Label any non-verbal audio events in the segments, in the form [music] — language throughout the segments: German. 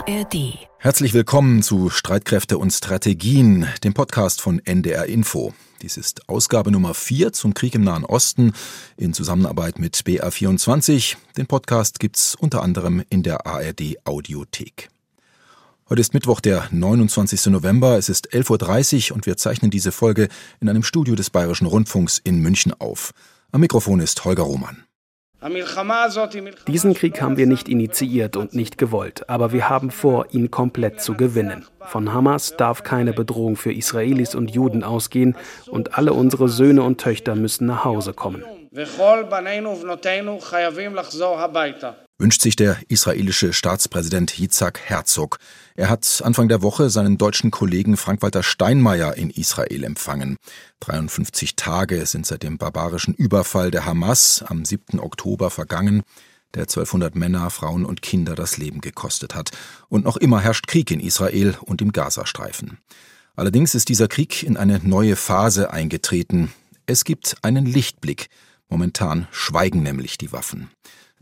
ARD. Herzlich willkommen zu Streitkräfte und Strategien, dem Podcast von NDR Info. Dies ist Ausgabe Nummer 4 zum Krieg im Nahen Osten in Zusammenarbeit mit BA24. Den Podcast gibt's unter anderem in der ARD Audiothek. Heute ist Mittwoch, der 29. November. Es ist 11.30 Uhr und wir zeichnen diese Folge in einem Studio des Bayerischen Rundfunks in München auf. Am Mikrofon ist Holger Roman. Diesen Krieg haben wir nicht initiiert und nicht gewollt, aber wir haben vor, ihn komplett zu gewinnen. Von Hamas darf keine Bedrohung für Israelis und Juden ausgehen und alle unsere Söhne und Töchter müssen nach Hause kommen wünscht sich der israelische Staatspräsident Yitzhak Herzog. Er hat Anfang der Woche seinen deutschen Kollegen Frank-Walter Steinmeier in Israel empfangen. 53 Tage sind seit dem barbarischen Überfall der Hamas am 7. Oktober vergangen, der 1200 Männer, Frauen und Kinder das Leben gekostet hat. Und noch immer herrscht Krieg in Israel und im Gazastreifen. Allerdings ist dieser Krieg in eine neue Phase eingetreten. Es gibt einen Lichtblick. Momentan schweigen nämlich die Waffen.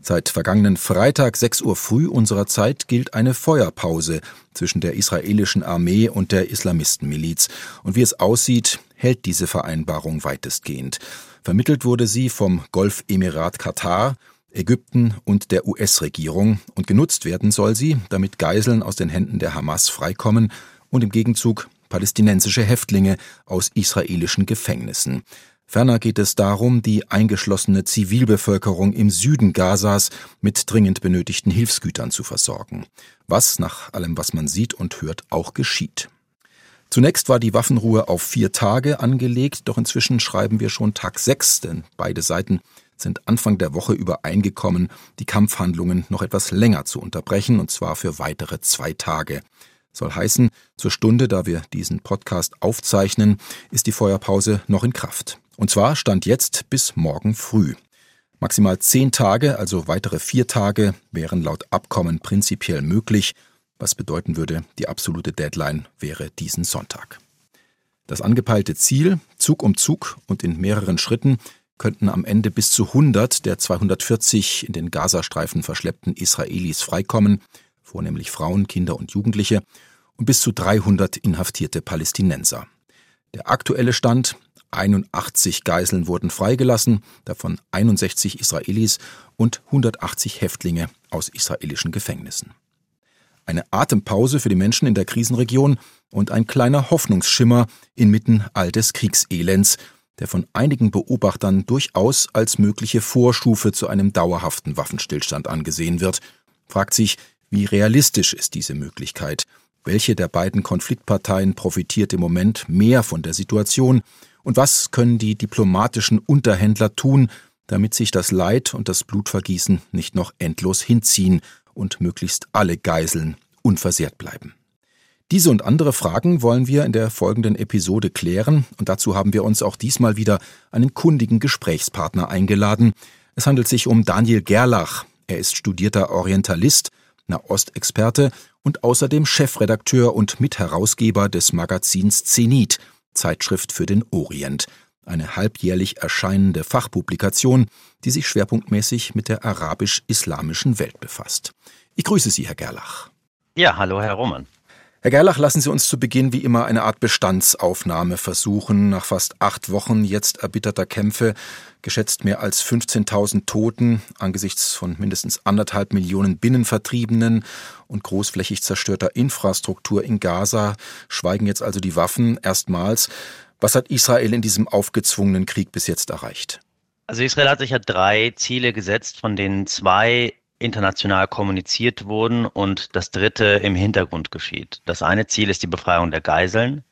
Seit vergangenen Freitag 6 Uhr früh unserer Zeit gilt eine Feuerpause zwischen der israelischen Armee und der Islamistenmiliz. Und wie es aussieht, hält diese Vereinbarung weitestgehend. Vermittelt wurde sie vom Golfemirat Katar, Ägypten und der US-Regierung und genutzt werden soll sie, damit Geiseln aus den Händen der Hamas freikommen und im Gegenzug palästinensische Häftlinge aus israelischen Gefängnissen. Ferner geht es darum, die eingeschlossene Zivilbevölkerung im Süden Gazas mit dringend benötigten Hilfsgütern zu versorgen. Was, nach allem, was man sieht und hört, auch geschieht. Zunächst war die Waffenruhe auf vier Tage angelegt, doch inzwischen schreiben wir schon Tag sechs, denn beide Seiten sind Anfang der Woche übereingekommen, die Kampfhandlungen noch etwas länger zu unterbrechen, und zwar für weitere zwei Tage. Soll heißen, zur Stunde, da wir diesen Podcast aufzeichnen, ist die Feuerpause noch in Kraft. Und zwar stand jetzt bis morgen früh. Maximal zehn Tage, also weitere vier Tage, wären laut Abkommen prinzipiell möglich, was bedeuten würde, die absolute Deadline wäre diesen Sonntag. Das angepeilte Ziel, Zug um Zug und in mehreren Schritten, könnten am Ende bis zu 100 der 240 in den Gazastreifen verschleppten Israelis freikommen, vornehmlich Frauen, Kinder und Jugendliche, und bis zu 300 inhaftierte Palästinenser. Der aktuelle Stand 81 Geiseln wurden freigelassen, davon 61 Israelis und 180 Häftlinge aus israelischen Gefängnissen. Eine Atempause für die Menschen in der Krisenregion und ein kleiner Hoffnungsschimmer inmitten all des Kriegselends, der von einigen Beobachtern durchaus als mögliche Vorstufe zu einem dauerhaften Waffenstillstand angesehen wird, fragt sich, wie realistisch ist diese Möglichkeit? Welche der beiden Konfliktparteien profitiert im Moment mehr von der Situation und was können die diplomatischen Unterhändler tun, damit sich das Leid und das Blutvergießen nicht noch endlos hinziehen und möglichst alle Geiseln unversehrt bleiben? Diese und andere Fragen wollen wir in der folgenden Episode klären und dazu haben wir uns auch diesmal wieder einen kundigen Gesprächspartner eingeladen. Es handelt sich um Daniel Gerlach. Er ist studierter Orientalist, Nahostexperte und außerdem Chefredakteur und Mitherausgeber des Magazins Zenit, Zeitschrift für den Orient, eine halbjährlich erscheinende Fachpublikation, die sich schwerpunktmäßig mit der arabisch-islamischen Welt befasst. Ich grüße Sie, Herr Gerlach. Ja, hallo, Herr Roman. Herr Gerlach, lassen Sie uns zu Beginn wie immer eine Art Bestandsaufnahme versuchen. Nach fast acht Wochen jetzt erbitterter Kämpfe, geschätzt mehr als 15.000 Toten angesichts von mindestens anderthalb Millionen Binnenvertriebenen und großflächig zerstörter Infrastruktur in Gaza, schweigen jetzt also die Waffen erstmals. Was hat Israel in diesem aufgezwungenen Krieg bis jetzt erreicht? Also Israel hat sich ja drei Ziele gesetzt, von denen zwei international kommuniziert wurden und das dritte im Hintergrund geschieht. Das eine Ziel ist die Befreiung der Geiseln.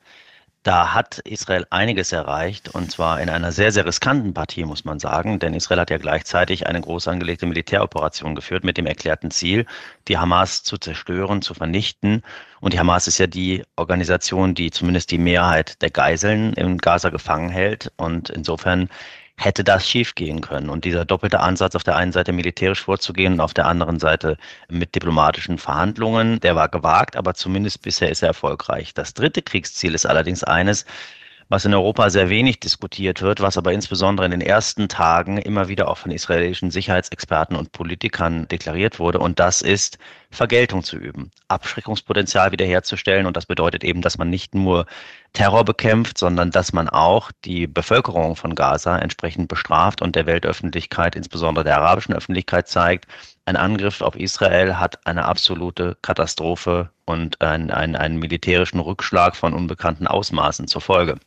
Da hat Israel einiges erreicht und zwar in einer sehr, sehr riskanten Partie, muss man sagen, denn Israel hat ja gleichzeitig eine groß angelegte Militäroperation geführt mit dem erklärten Ziel, die Hamas zu zerstören, zu vernichten. Und die Hamas ist ja die Organisation, die zumindest die Mehrheit der Geiseln in Gaza gefangen hält. Und insofern hätte das schiefgehen können. Und dieser doppelte Ansatz, auf der einen Seite militärisch vorzugehen und auf der anderen Seite mit diplomatischen Verhandlungen, der war gewagt, aber zumindest bisher ist er erfolgreich. Das dritte Kriegsziel ist allerdings eines, was in Europa sehr wenig diskutiert wird, was aber insbesondere in den ersten Tagen immer wieder auch von israelischen Sicherheitsexperten und Politikern deklariert wurde. Und das ist Vergeltung zu üben, Abschreckungspotenzial wiederherzustellen. Und das bedeutet eben, dass man nicht nur Terror bekämpft, sondern dass man auch die Bevölkerung von Gaza entsprechend bestraft und der Weltöffentlichkeit, insbesondere der arabischen Öffentlichkeit zeigt, ein Angriff auf Israel hat eine absolute Katastrophe und einen, einen, einen militärischen Rückschlag von unbekannten Ausmaßen zur Folge.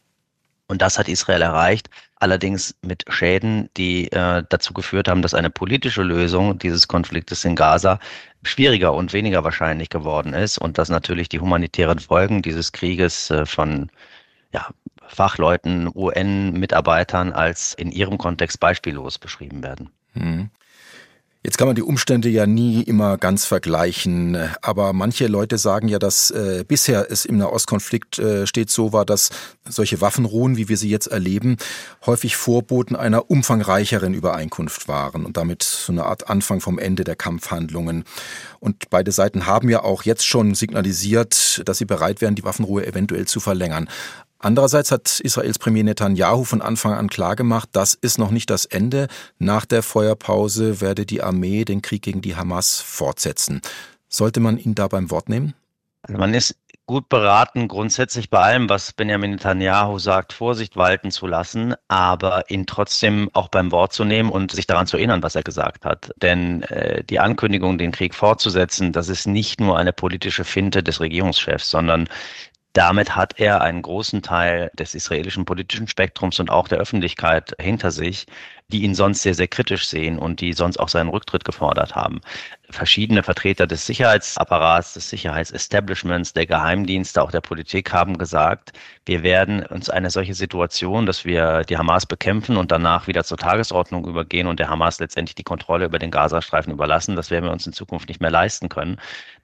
Und das hat Israel erreicht, allerdings mit Schäden, die äh, dazu geführt haben, dass eine politische Lösung dieses Konfliktes in Gaza schwieriger und weniger wahrscheinlich geworden ist und dass natürlich die humanitären Folgen dieses Krieges äh, von ja, Fachleuten, UN-Mitarbeitern als in ihrem Kontext beispiellos beschrieben werden. Hm. Jetzt kann man die Umstände ja nie immer ganz vergleichen, aber manche Leute sagen ja, dass äh, bisher es im Nahostkonflikt äh, stets so war, dass solche Waffenruhen, wie wir sie jetzt erleben, häufig Vorboten einer umfangreicheren Übereinkunft waren und damit so eine Art Anfang vom Ende der Kampfhandlungen. Und beide Seiten haben ja auch jetzt schon signalisiert, dass sie bereit wären, die Waffenruhe eventuell zu verlängern. Andererseits hat Israels Premier Netanyahu von Anfang an klargemacht, das ist noch nicht das Ende. Nach der Feuerpause werde die Armee den Krieg gegen die Hamas fortsetzen. Sollte man ihn da beim Wort nehmen? Also man ist gut beraten, grundsätzlich bei allem, was Benjamin Netanyahu sagt, Vorsicht walten zu lassen, aber ihn trotzdem auch beim Wort zu nehmen und sich daran zu erinnern, was er gesagt hat. Denn äh, die Ankündigung, den Krieg fortzusetzen, das ist nicht nur eine politische Finte des Regierungschefs, sondern damit hat er einen großen Teil des israelischen politischen Spektrums und auch der Öffentlichkeit hinter sich, die ihn sonst sehr, sehr kritisch sehen und die sonst auch seinen Rücktritt gefordert haben verschiedene Vertreter des Sicherheitsapparats, des Sicherheitsestablishments, der Geheimdienste, auch der Politik haben gesagt, wir werden uns eine solche Situation, dass wir die Hamas bekämpfen und danach wieder zur Tagesordnung übergehen und der Hamas letztendlich die Kontrolle über den Gazastreifen überlassen, das werden wir uns in Zukunft nicht mehr leisten können.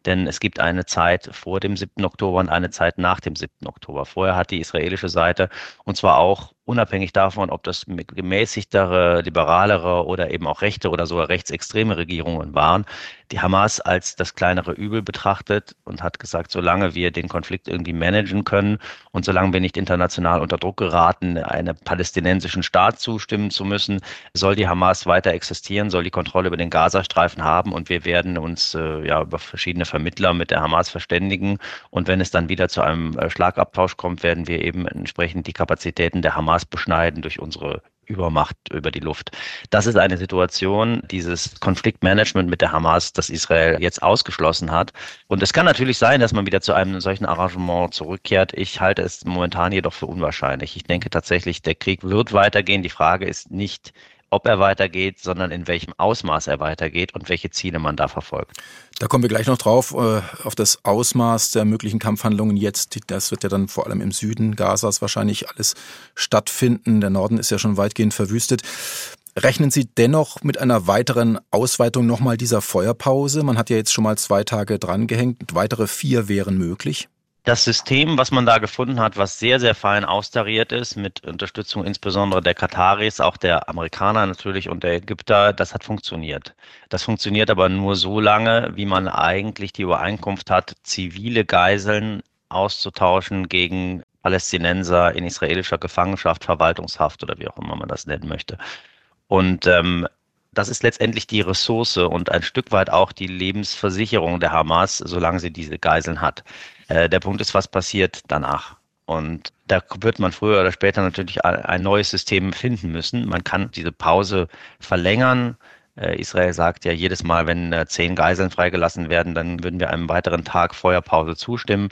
Denn es gibt eine Zeit vor dem 7. Oktober und eine Zeit nach dem 7. Oktober. Vorher hat die israelische Seite, und zwar auch unabhängig davon, ob das gemäßigtere, liberalere oder eben auch rechte oder sogar rechtsextreme Regierungen waren, die Hamas als das kleinere Übel betrachtet und hat gesagt, solange wir den Konflikt irgendwie managen können und solange wir nicht international unter Druck geraten, einem palästinensischen Staat zustimmen zu müssen, soll die Hamas weiter existieren, soll die Kontrolle über den Gazastreifen haben und wir werden uns äh, ja über verschiedene Vermittler mit der Hamas verständigen. Und wenn es dann wieder zu einem äh, Schlagabtausch kommt, werden wir eben entsprechend die Kapazitäten der Hamas beschneiden durch unsere Übermacht über die Luft. Das ist eine Situation, dieses Konfliktmanagement mit der Hamas, das Israel jetzt ausgeschlossen hat. Und es kann natürlich sein, dass man wieder zu einem solchen Arrangement zurückkehrt. Ich halte es momentan jedoch für unwahrscheinlich. Ich denke tatsächlich, der Krieg wird weitergehen. Die Frage ist nicht, ob er weitergeht, sondern in welchem Ausmaß er weitergeht und welche Ziele man da verfolgt. Da kommen wir gleich noch drauf, äh, auf das Ausmaß der möglichen Kampfhandlungen jetzt. Das wird ja dann vor allem im Süden Gazas wahrscheinlich alles stattfinden. Der Norden ist ja schon weitgehend verwüstet. Rechnen Sie dennoch mit einer weiteren Ausweitung nochmal dieser Feuerpause? Man hat ja jetzt schon mal zwei Tage drangehängt. Weitere vier wären möglich. Das System, was man da gefunden hat, was sehr, sehr fein austariert ist, mit Unterstützung insbesondere der Kataris, auch der Amerikaner natürlich und der Ägypter, das hat funktioniert. Das funktioniert aber nur so lange, wie man eigentlich die Übereinkunft hat, zivile Geiseln auszutauschen gegen Palästinenser in israelischer Gefangenschaft, Verwaltungshaft oder wie auch immer man das nennen möchte. Und ähm, das ist letztendlich die Ressource und ein Stück weit auch die Lebensversicherung der Hamas, solange sie diese Geiseln hat. Äh, der Punkt ist, was passiert danach? Und da wird man früher oder später natürlich ein neues System finden müssen. Man kann diese Pause verlängern. Äh, Israel sagt ja jedes Mal, wenn äh, zehn Geiseln freigelassen werden, dann würden wir einem weiteren Tag Feuerpause zustimmen.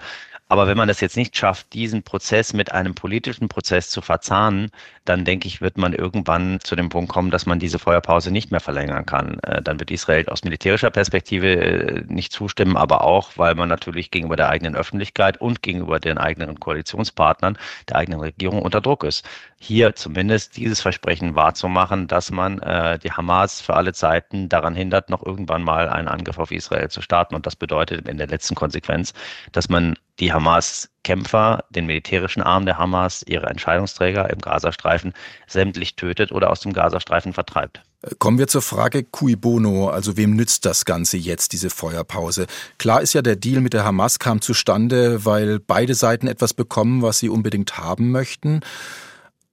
Aber wenn man das jetzt nicht schafft, diesen Prozess mit einem politischen Prozess zu verzahnen, dann denke ich, wird man irgendwann zu dem Punkt kommen, dass man diese Feuerpause nicht mehr verlängern kann. Äh, dann wird Israel aus militärischer Perspektive äh, nicht zustimmen, aber auch, weil man natürlich gegenüber der eigenen Öffentlichkeit und gegenüber den eigenen Koalitionspartnern der eigenen Regierung unter Druck ist. Hier zumindest dieses Versprechen wahrzumachen, dass man äh, die Hamas für alle Zeiten daran hindert, noch irgendwann mal einen Angriff auf Israel zu starten. Und das bedeutet in der letzten Konsequenz, dass man die Hamas-Kämpfer, den militärischen Arm der Hamas, ihre Entscheidungsträger im Gazastreifen sämtlich tötet oder aus dem Gazastreifen vertreibt. Kommen wir zur Frage cui bono, also wem nützt das Ganze jetzt, diese Feuerpause? Klar ist ja, der Deal mit der Hamas kam zustande, weil beide Seiten etwas bekommen, was sie unbedingt haben möchten.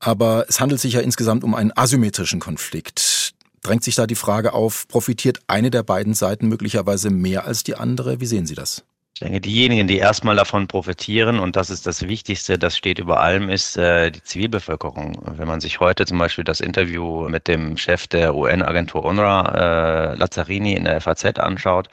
Aber es handelt sich ja insgesamt um einen asymmetrischen Konflikt. Drängt sich da die Frage auf, profitiert eine der beiden Seiten möglicherweise mehr als die andere? Wie sehen Sie das? Ich denke, diejenigen, die erstmal davon profitieren, und das ist das Wichtigste, das steht über allem, ist äh, die Zivilbevölkerung. Wenn man sich heute zum Beispiel das Interview mit dem Chef der UN-Agentur UNRWA, äh, Lazzarini, in der FAZ anschaut,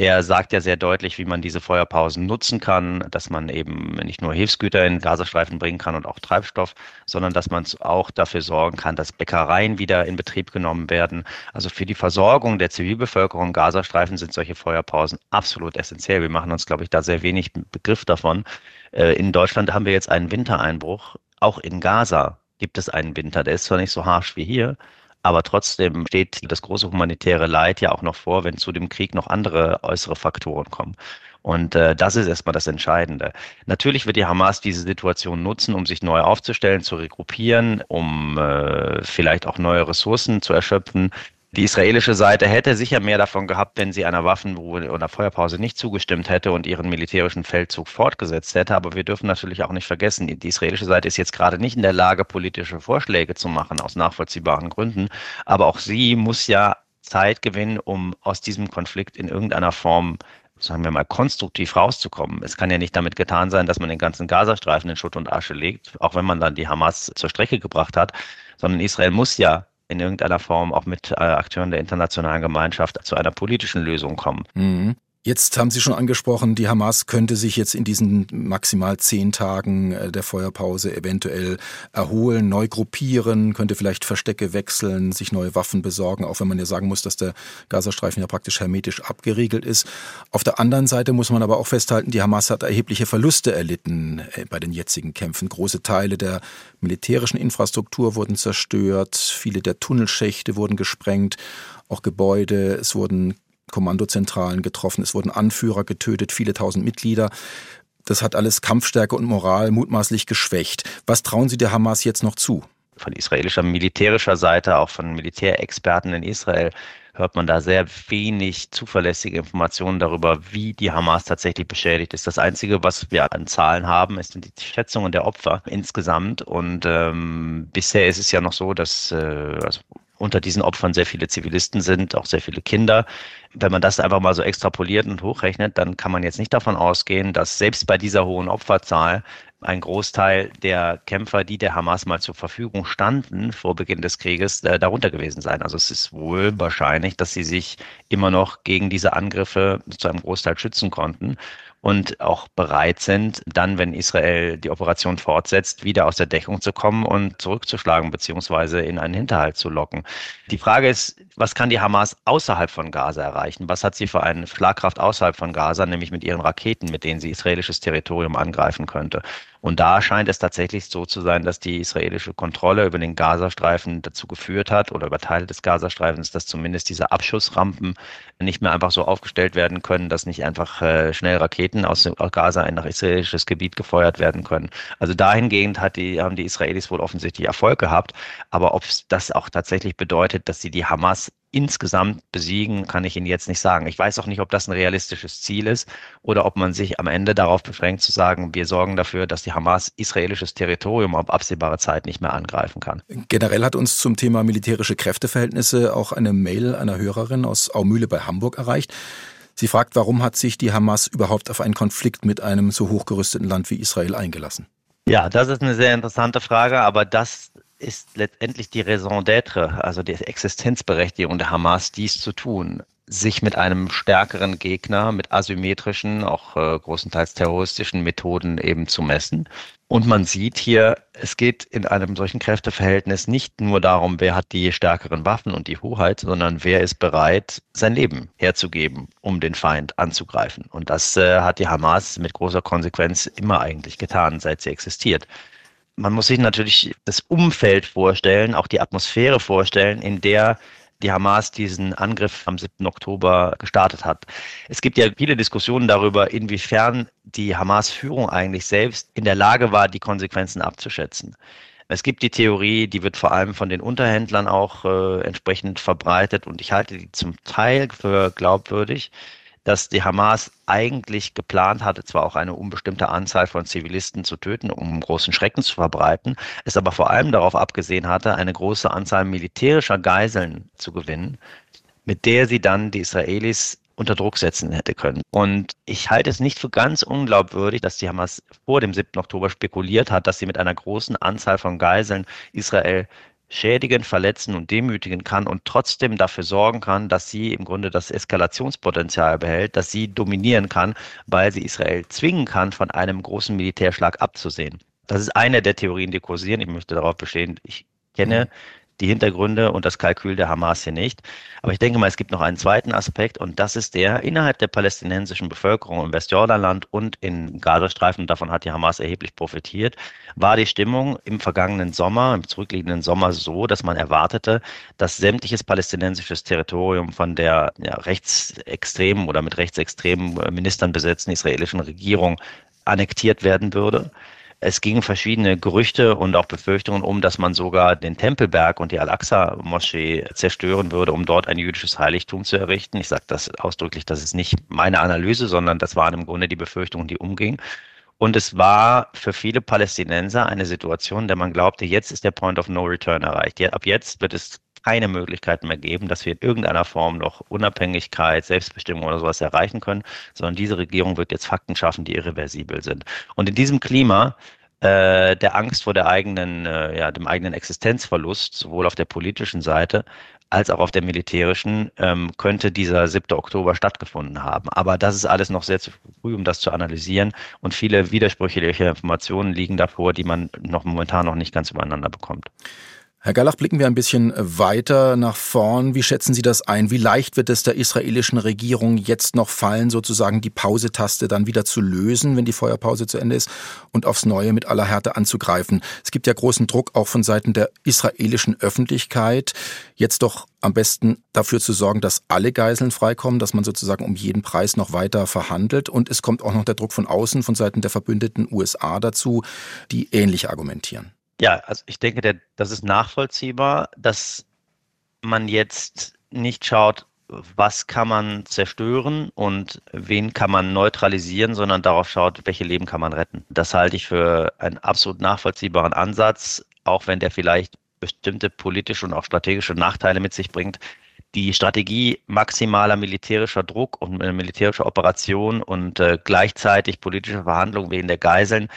der sagt ja sehr deutlich, wie man diese Feuerpausen nutzen kann, dass man eben nicht nur Hilfsgüter in Gazastreifen bringen kann und auch Treibstoff, sondern dass man auch dafür sorgen kann, dass Bäckereien wieder in Betrieb genommen werden. Also für die Versorgung der Zivilbevölkerung Gazastreifen sind solche Feuerpausen absolut essentiell. Wir machen uns, glaube ich, da sehr wenig Begriff davon. Äh, in Deutschland haben wir jetzt einen Wintereinbruch. Auch in Gaza gibt es einen Winter. Der ist zwar nicht so harsch wie hier, aber trotzdem steht das große humanitäre Leid ja auch noch vor, wenn zu dem Krieg noch andere äußere Faktoren kommen. Und äh, das ist erstmal das Entscheidende. Natürlich wird die Hamas diese Situation nutzen, um sich neu aufzustellen, zu regruppieren, um äh, vielleicht auch neue Ressourcen zu erschöpfen. Die israelische Seite hätte sicher mehr davon gehabt, wenn sie einer Waffenruhe oder Feuerpause nicht zugestimmt hätte und ihren militärischen Feldzug fortgesetzt hätte. Aber wir dürfen natürlich auch nicht vergessen, die israelische Seite ist jetzt gerade nicht in der Lage, politische Vorschläge zu machen, aus nachvollziehbaren Gründen. Aber auch sie muss ja Zeit gewinnen, um aus diesem Konflikt in irgendeiner Form sagen wir mal, konstruktiv rauszukommen. Es kann ja nicht damit getan sein, dass man den ganzen Gazastreifen in Schutt und Asche legt, auch wenn man dann die Hamas zur Strecke gebracht hat, sondern Israel muss ja in irgendeiner Form auch mit äh, Akteuren der internationalen Gemeinschaft zu einer politischen Lösung kommen. Mhm. Jetzt haben Sie schon angesprochen, die Hamas könnte sich jetzt in diesen maximal zehn Tagen äh, der Feuerpause eventuell erholen, neu gruppieren, könnte vielleicht Verstecke wechseln, sich neue Waffen besorgen, auch wenn man ja sagen muss, dass der Gazastreifen ja praktisch hermetisch abgeriegelt ist. Auf der anderen Seite muss man aber auch festhalten, die Hamas hat erhebliche Verluste erlitten äh, bei den jetzigen Kämpfen. Große Teile der militärischen Infrastruktur wurden zerstört, viele der Tunnelschächte wurden gesprengt, auch Gebäude, es wurden Kommandozentralen getroffen, es wurden Anführer getötet, viele tausend Mitglieder. Das hat alles Kampfstärke und Moral mutmaßlich geschwächt. Was trauen Sie der Hamas jetzt noch zu? Von israelischer militärischer Seite, auch von Militärexperten in Israel, hört man da sehr wenig zuverlässige Informationen darüber, wie die Hamas tatsächlich beschädigt ist. Das Einzige, was wir an Zahlen haben, ist die Schätzungen der Opfer insgesamt. Und ähm, bisher ist es ja noch so, dass äh, also unter diesen Opfern sehr viele Zivilisten sind, auch sehr viele Kinder. Wenn man das einfach mal so extrapoliert und hochrechnet, dann kann man jetzt nicht davon ausgehen, dass selbst bei dieser hohen Opferzahl ein Großteil der Kämpfer, die der Hamas mal zur Verfügung standen vor Beginn des Krieges, äh, darunter gewesen sein. Also es ist wohl wahrscheinlich, dass sie sich immer noch gegen diese Angriffe zu einem Großteil schützen konnten und auch bereit sind, dann, wenn Israel die Operation fortsetzt, wieder aus der Deckung zu kommen und zurückzuschlagen beziehungsweise in einen Hinterhalt zu locken. Die Frage ist, was kann die Hamas außerhalb von Gaza erreichen? Was hat sie für eine Schlagkraft außerhalb von Gaza, nämlich mit ihren Raketen, mit denen sie israelisches Territorium angreifen könnte? Und da scheint es tatsächlich so zu sein, dass die israelische Kontrolle über den Gazastreifen dazu geführt hat oder über Teile des Gazastreifens, dass zumindest diese Abschussrampen nicht mehr einfach so aufgestellt werden können, dass nicht einfach äh, schnell Raketen aus, aus Gaza in nach israelisches Gebiet gefeuert werden können. Also dahingehend hat die, haben die Israelis wohl offensichtlich Erfolg gehabt. Aber ob das auch tatsächlich bedeutet, dass sie die Hamas insgesamt besiegen, kann ich Ihnen jetzt nicht sagen. Ich weiß auch nicht, ob das ein realistisches Ziel ist oder ob man sich am Ende darauf beschränkt zu sagen, wir sorgen dafür, dass die Hamas israelisches Territorium auf absehbare Zeit nicht mehr angreifen kann. Generell hat uns zum Thema militärische Kräfteverhältnisse auch eine Mail einer Hörerin aus Aumühle bei Hamburg erreicht. Sie fragt, warum hat sich die Hamas überhaupt auf einen Konflikt mit einem so hochgerüsteten Land wie Israel eingelassen? Ja, das ist eine sehr interessante Frage, aber das ist letztendlich die Raison d'être, also die Existenzberechtigung der Hamas, dies zu tun, sich mit einem stärkeren Gegner, mit asymmetrischen, auch äh, großenteils terroristischen Methoden eben zu messen. Und man sieht hier, es geht in einem solchen Kräfteverhältnis nicht nur darum, wer hat die stärkeren Waffen und die Hoheit, sondern wer ist bereit, sein Leben herzugeben, um den Feind anzugreifen. Und das äh, hat die Hamas mit großer Konsequenz immer eigentlich getan, seit sie existiert man muss sich natürlich das Umfeld vorstellen, auch die Atmosphäre vorstellen, in der die Hamas diesen Angriff am 7. Oktober gestartet hat. Es gibt ja viele Diskussionen darüber, inwiefern die Hamas-Führung eigentlich selbst in der Lage war, die Konsequenzen abzuschätzen. Es gibt die Theorie, die wird vor allem von den Unterhändlern auch äh, entsprechend verbreitet und ich halte die zum Teil für glaubwürdig, dass die Hamas eigentlich geplant hatte, zwar auch eine unbestimmte Anzahl von Zivilisten zu töten, um großen Schrecken zu verbreiten, es aber vor allem darauf abgesehen hatte, eine große Anzahl militärischer Geiseln zu gewinnen, mit der sie dann die Israelis unter Druck setzen hätte können. Und ich halte es nicht für ganz unglaubwürdig, dass die Hamas vor dem 7. Oktober spekuliert hat, dass sie mit einer großen Anzahl von Geiseln Israel schädigen, verletzen und demütigen kann und trotzdem dafür sorgen kann, dass sie im Grunde das Eskalationspotenzial behält, dass sie dominieren kann, weil sie Israel zwingen kann, von einem großen Militärschlag abzusehen. Das ist eine der Theorien, die kursieren. Ich möchte darauf bestehen, ich kenne mhm die Hintergründe und das Kalkül der Hamas hier nicht. Aber ich denke mal, es gibt noch einen zweiten Aspekt und das ist der, innerhalb der palästinensischen Bevölkerung im Westjordanland und in Gazastreifen, davon hat die Hamas erheblich profitiert, war die Stimmung im vergangenen Sommer, im zurückliegenden Sommer so, dass man erwartete, dass sämtliches palästinensisches Territorium von der ja, rechtsextremen oder mit rechtsextremen Ministern besetzten israelischen Regierung annektiert werden würde. Es gingen verschiedene Gerüchte und auch Befürchtungen um, dass man sogar den Tempelberg und die Al-Aqsa-Moschee zerstören würde, um dort ein jüdisches Heiligtum zu errichten. Ich sage das ausdrücklich, das ist nicht meine Analyse, sondern das waren im Grunde die Befürchtungen, die umgingen. Und es war für viele Palästinenser eine Situation, der man glaubte, jetzt ist der Point of No Return erreicht. Ab jetzt wird es keine Möglichkeit mehr geben, dass wir in irgendeiner Form noch Unabhängigkeit, Selbstbestimmung oder sowas erreichen können, sondern diese Regierung wird jetzt Fakten schaffen, die irreversibel sind. Und in diesem Klima äh, der Angst vor der eigenen, äh, ja, dem eigenen Existenzverlust, sowohl auf der politischen Seite als auch auf der militärischen, ähm, könnte dieser 7. Oktober stattgefunden haben. Aber das ist alles noch sehr zu früh, um das zu analysieren. Und viele widersprüchliche Informationen liegen davor, die man noch momentan noch nicht ganz übereinander bekommt. Herr Gallach, blicken wir ein bisschen weiter nach vorn. Wie schätzen Sie das ein? Wie leicht wird es der israelischen Regierung jetzt noch fallen, sozusagen die Pausetaste dann wieder zu lösen, wenn die Feuerpause zu Ende ist und aufs Neue mit aller Härte anzugreifen? Es gibt ja großen Druck auch von Seiten der israelischen Öffentlichkeit, jetzt doch am besten dafür zu sorgen, dass alle Geiseln freikommen, dass man sozusagen um jeden Preis noch weiter verhandelt. Und es kommt auch noch der Druck von außen, von Seiten der verbündeten USA dazu, die ähnlich argumentieren. Ja, also ich denke, der, das ist nachvollziehbar, dass man jetzt nicht schaut, was kann man zerstören und wen kann man neutralisieren, sondern darauf schaut, welche Leben kann man retten. Das halte ich für einen absolut nachvollziehbaren Ansatz, auch wenn der vielleicht bestimmte politische und auch strategische Nachteile mit sich bringt. Die Strategie maximaler militärischer Druck und militärischer Operation und äh, gleichzeitig politische Verhandlungen wegen der Geiseln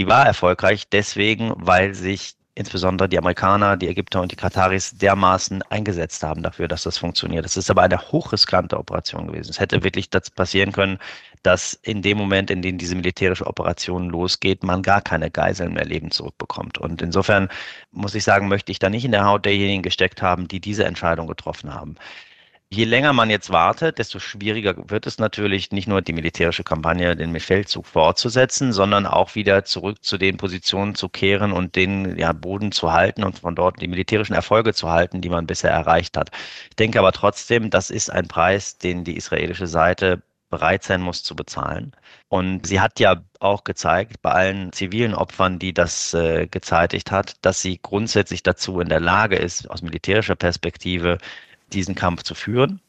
die war erfolgreich deswegen, weil sich insbesondere die Amerikaner, die Ägypter und die Kataris dermaßen eingesetzt haben dafür, dass das funktioniert. Das ist aber eine hochriskante Operation gewesen. Es hätte wirklich das passieren können, dass in dem Moment, in dem diese militärische Operation losgeht, man gar keine Geiseln mehr lebend zurückbekommt. Und insofern muss ich sagen, möchte ich da nicht in der Haut derjenigen gesteckt haben, die diese Entscheidung getroffen haben. Je länger man jetzt wartet, desto schwieriger wird es natürlich, nicht nur die militärische Kampagne, den Feldzug fortzusetzen, sondern auch wieder zurück zu den Positionen zu kehren und den ja, Boden zu halten und von dort die militärischen Erfolge zu halten, die man bisher erreicht hat. Ich denke aber trotzdem, das ist ein Preis, den die israelische Seite bereit sein muss zu bezahlen. Und sie hat ja auch gezeigt, bei allen zivilen Opfern, die das äh, gezeitigt hat, dass sie grundsätzlich dazu in der Lage ist, aus militärischer Perspektive diesen Kampf zu führen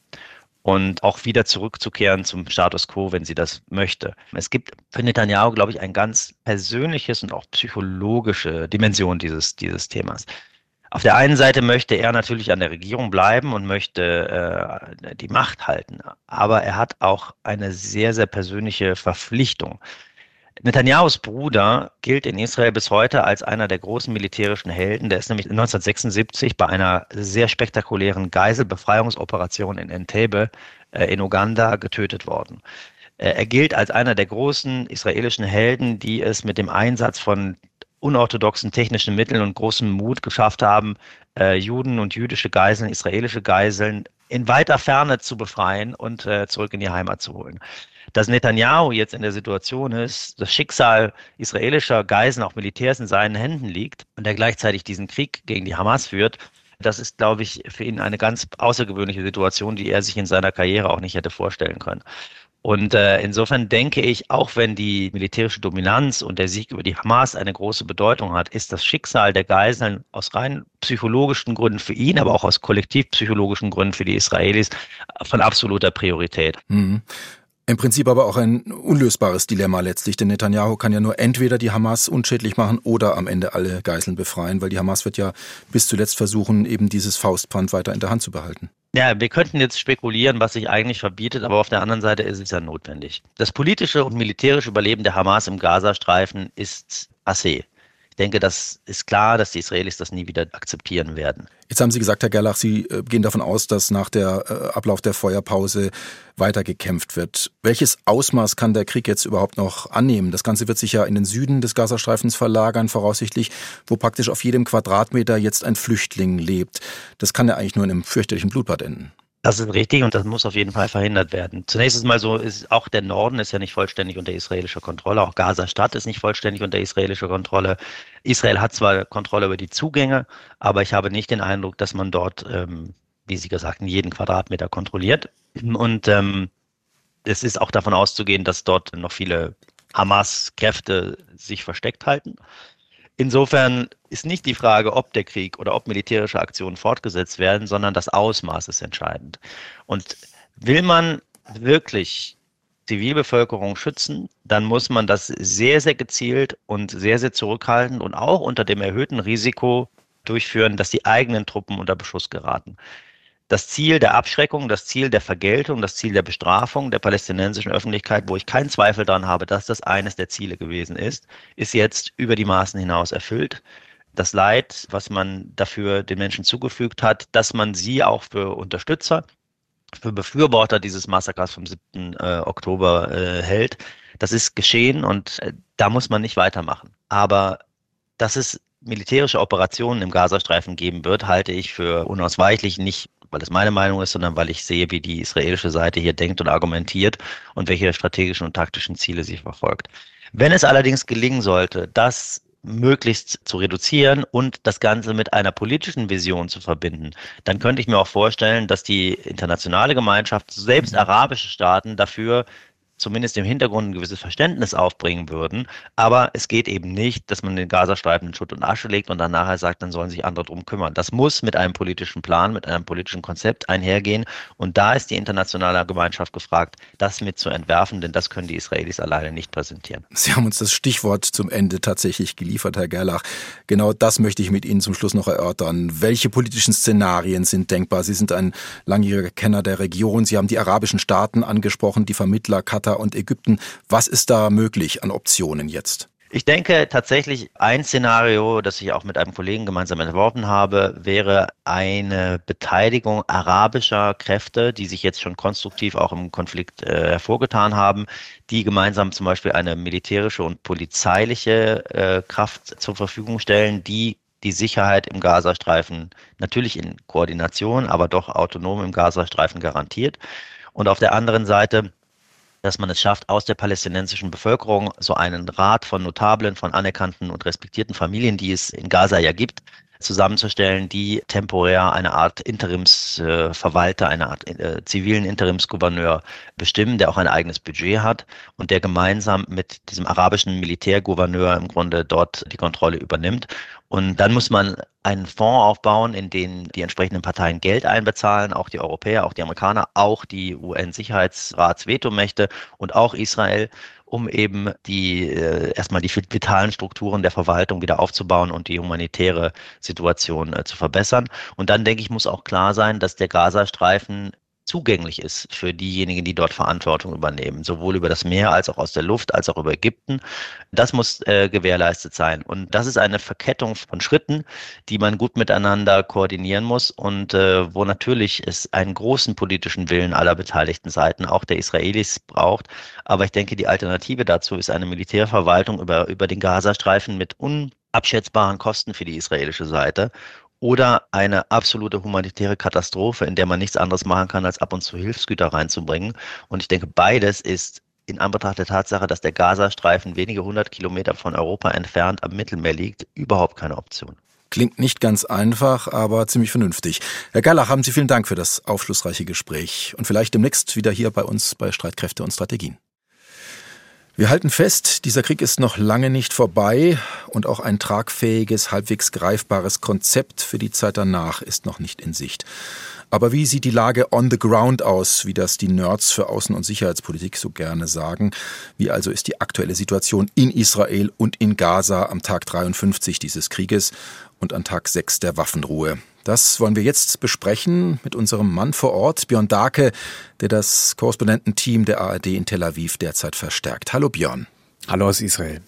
und auch wieder zurückzukehren zum Status quo, wenn sie das möchte. Es gibt für Netanyahu, glaube ich, ein ganz persönliches und auch psychologische Dimension dieses, dieses Themas. Auf der einen Seite möchte er natürlich an der Regierung bleiben und möchte äh, die Macht halten, aber er hat auch eine sehr, sehr persönliche Verpflichtung. Netanyahus Bruder gilt in Israel bis heute als einer der großen militärischen Helden. Der ist nämlich 1976 bei einer sehr spektakulären Geiselbefreiungsoperation in Entebbe äh, in Uganda getötet worden. Äh, er gilt als einer der großen israelischen Helden, die es mit dem Einsatz von unorthodoxen technischen Mitteln und großem Mut geschafft haben, äh, Juden und jüdische Geiseln, israelische Geiseln in weiter Ferne zu befreien und zurück in die Heimat zu holen dass Netanyahu jetzt in der Situation ist, das Schicksal israelischer Geiseln, auch Militärs in seinen Händen liegt und er gleichzeitig diesen Krieg gegen die Hamas führt, Das ist, glaube ich, für ihn eine ganz außergewöhnliche Situation, die er sich in seiner Karriere auch nicht hätte vorstellen können. Und äh, insofern denke ich, auch wenn die militärische Dominanz und der Sieg über die Hamas eine große Bedeutung hat, ist das Schicksal der Geiseln aus rein psychologischen Gründen für ihn, aber auch aus kollektivpsychologischen Gründen für die Israelis von absoluter Priorität. Mhm. Im Prinzip aber auch ein unlösbares Dilemma letztlich, denn Netanyahu kann ja nur entweder die Hamas unschädlich machen oder am Ende alle Geiseln befreien, weil die Hamas wird ja bis zuletzt versuchen, eben dieses Faustpfand weiter in der Hand zu behalten. Ja, wir könnten jetzt spekulieren, was sich eigentlich verbietet, aber auf der anderen Seite ist es ja notwendig. Das politische und militärische Überleben der Hamas im Gazastreifen ist passé. Ich denke, das ist klar, dass die Israelis das nie wieder akzeptieren werden. Jetzt haben Sie gesagt, Herr Gerlach, Sie äh, gehen davon aus, dass nach der äh, Ablauf der Feuerpause weitergekämpft wird. Welches Ausmaß kann der Krieg jetzt überhaupt noch annehmen? Das Ganze wird sich ja in den Süden des Gazastreifens verlagern, voraussichtlich, wo praktisch auf jedem Quadratmeter jetzt ein Flüchtling lebt. Das kann ja eigentlich nur in einem fürchterlichen Blutbad enden. Das ist richtig und das muss auf jeden Fall verhindert werden. Zunächst ist mal so, ist auch der Norden ist ja nicht vollständig unter israelischer Kontrolle, auch Gaza-Stadt ist nicht vollständig unter israelischer Kontrolle. Israel hat zwar Kontrolle über die Zugänge, aber ich habe nicht den Eindruck, dass man dort, ähm, wie Sie gesagt haben, jeden Quadratmeter kontrolliert. Und ähm, es ist auch davon auszugehen, dass dort noch viele Hamas-Kräfte sich versteckt halten. Insofern ist nicht die Frage, ob der Krieg oder ob militärische Aktionen fortgesetzt werden, sondern das Ausmaß ist entscheidend. Und will man wirklich Zivilbevölkerung schützen, dann muss man das sehr, sehr gezielt und sehr, sehr zurückhaltend und auch unter dem erhöhten Risiko durchführen, dass die eigenen Truppen unter Beschuss geraten das Ziel der Abschreckung, das Ziel der Vergeltung, das Ziel der Bestrafung der palästinensischen Öffentlichkeit, wo ich keinen Zweifel daran habe, dass das eines der Ziele gewesen ist, ist jetzt über die Maßen hinaus erfüllt. Das Leid, was man dafür den Menschen zugefügt hat, dass man sie auch für Unterstützer, für Befürworter dieses Massakers vom 7. Äh, Oktober äh, hält, das ist geschehen und äh, da muss man nicht weitermachen. Aber dass es militärische Operationen im Gazastreifen geben wird, halte ich für unausweichlich, nicht weil es meine Meinung ist, sondern weil ich sehe, wie die israelische Seite hier denkt und argumentiert und welche strategischen und taktischen Ziele sie verfolgt. Wenn es allerdings gelingen sollte, das möglichst zu reduzieren und das Ganze mit einer politischen Vision zu verbinden, dann könnte ich mir auch vorstellen, dass die internationale Gemeinschaft, selbst arabische Staaten dafür zumindest im Hintergrund ein gewisses Verständnis aufbringen würden. Aber es geht eben nicht, dass man den Gazastreifen in Schutt und Asche legt und dann nachher sagt, dann sollen sich andere drum kümmern. Das muss mit einem politischen Plan, mit einem politischen Konzept einhergehen. Und da ist die internationale Gemeinschaft gefragt, das mit zu entwerfen, denn das können die Israelis alleine nicht präsentieren. Sie haben uns das Stichwort zum Ende tatsächlich geliefert, Herr Gerlach. Genau das möchte ich mit Ihnen zum Schluss noch erörtern. Welche politischen Szenarien sind denkbar? Sie sind ein langjähriger Kenner der Region. Sie haben die arabischen Staaten angesprochen, die Vermittler Katar Katar und Ägypten. Was ist da möglich an Optionen jetzt? Ich denke tatsächlich, ein Szenario, das ich auch mit einem Kollegen gemeinsam entworfen habe, wäre eine Beteiligung arabischer Kräfte, die sich jetzt schon konstruktiv auch im Konflikt äh, hervorgetan haben, die gemeinsam zum Beispiel eine militärische und polizeiliche äh, Kraft zur Verfügung stellen, die die Sicherheit im Gazastreifen natürlich in Koordination, aber doch autonom im Gazastreifen garantiert. Und auf der anderen Seite dass man es schafft, aus der palästinensischen Bevölkerung so einen Rat von notablen, von anerkannten und respektierten Familien, die es in Gaza ja gibt, zusammenzustellen, die temporär eine Art Interimsverwalter, eine Art äh, zivilen Interimsgouverneur bestimmen, der auch ein eigenes Budget hat und der gemeinsam mit diesem arabischen Militärgouverneur im Grunde dort die Kontrolle übernimmt. Und dann muss man einen Fonds aufbauen, in den die entsprechenden Parteien Geld einbezahlen, auch die Europäer, auch die Amerikaner, auch die UN-Sicherheitsratsvetomächte und auch Israel, um eben die äh, erstmal die vitalen Strukturen der Verwaltung wieder aufzubauen und die humanitäre Situation äh, zu verbessern. Und dann denke ich, muss auch klar sein, dass der Gazastreifen zugänglich ist für diejenigen, die dort Verantwortung übernehmen, sowohl über das Meer als auch aus der Luft, als auch über Ägypten. Das muss äh, gewährleistet sein. Und das ist eine Verkettung von Schritten, die man gut miteinander koordinieren muss und äh, wo natürlich es einen großen politischen Willen aller beteiligten Seiten, auch der Israelis, braucht. Aber ich denke, die Alternative dazu ist eine Militärverwaltung über, über den Gazastreifen mit unabschätzbaren Kosten für die israelische Seite oder eine absolute humanitäre Katastrophe, in der man nichts anderes machen kann, als ab und zu Hilfsgüter reinzubringen. Und ich denke, beides ist in Anbetracht der Tatsache, dass der Gazastreifen wenige hundert Kilometer von Europa entfernt am Mittelmeer liegt, überhaupt keine Option. Klingt nicht ganz einfach, aber ziemlich vernünftig. Herr Gallach, haben Sie vielen Dank für das aufschlussreiche Gespräch und vielleicht demnächst wieder hier bei uns bei Streitkräfte und Strategien. Wir halten fest, dieser Krieg ist noch lange nicht vorbei und auch ein tragfähiges, halbwegs greifbares Konzept für die Zeit danach ist noch nicht in Sicht. Aber wie sieht die Lage on the ground aus, wie das die Nerds für Außen- und Sicherheitspolitik so gerne sagen? Wie also ist die aktuelle Situation in Israel und in Gaza am Tag 53 dieses Krieges und an Tag 6 der Waffenruhe? Das wollen wir jetzt besprechen mit unserem Mann vor Ort, Björn Dake, der das Korrespondententeam der ARD in Tel Aviv derzeit verstärkt. Hallo Björn. Hallo aus Israel.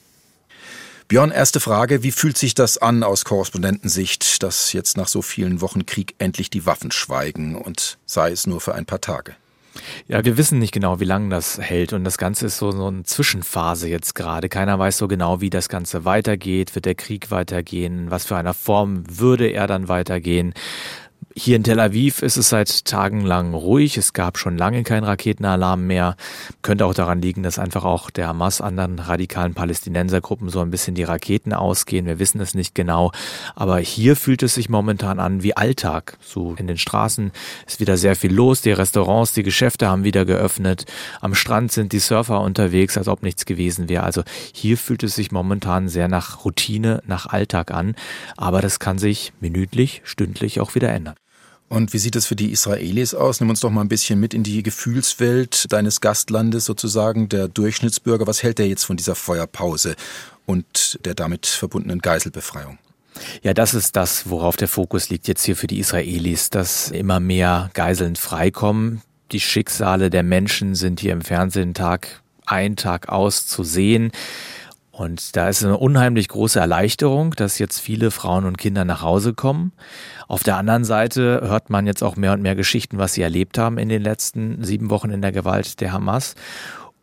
Björn, erste Frage. Wie fühlt sich das an aus Korrespondentensicht, dass jetzt nach so vielen Wochen Krieg endlich die Waffen schweigen und sei es nur für ein paar Tage? Ja, wir wissen nicht genau, wie lange das hält. Und das Ganze ist so, so eine Zwischenphase jetzt gerade. Keiner weiß so genau, wie das Ganze weitergeht. Wird der Krieg weitergehen? Was für einer Form würde er dann weitergehen? Hier in Tel Aviv ist es seit Tagen lang ruhig. Es gab schon lange keinen Raketenalarm mehr. Könnte auch daran liegen, dass einfach auch der Hamas anderen radikalen Palästinensergruppen so ein bisschen die Raketen ausgehen. Wir wissen es nicht genau. Aber hier fühlt es sich momentan an wie Alltag. So in den Straßen ist wieder sehr viel los. Die Restaurants, die Geschäfte haben wieder geöffnet. Am Strand sind die Surfer unterwegs, als ob nichts gewesen wäre. Also hier fühlt es sich momentan sehr nach Routine, nach Alltag an. Aber das kann sich minütlich, stündlich auch wieder ändern. Und wie sieht es für die Israelis aus? Nimm uns doch mal ein bisschen mit in die Gefühlswelt deines Gastlandes sozusagen, der Durchschnittsbürger. Was hält der jetzt von dieser Feuerpause und der damit verbundenen Geiselbefreiung? Ja, das ist das, worauf der Fokus liegt jetzt hier für die Israelis, dass immer mehr Geiseln freikommen. Die Schicksale der Menschen sind hier im Fernsehen Tag ein, Tag aus zu sehen. Und da ist eine unheimlich große Erleichterung, dass jetzt viele Frauen und Kinder nach Hause kommen. Auf der anderen Seite hört man jetzt auch mehr und mehr Geschichten, was sie erlebt haben in den letzten sieben Wochen in der Gewalt der Hamas.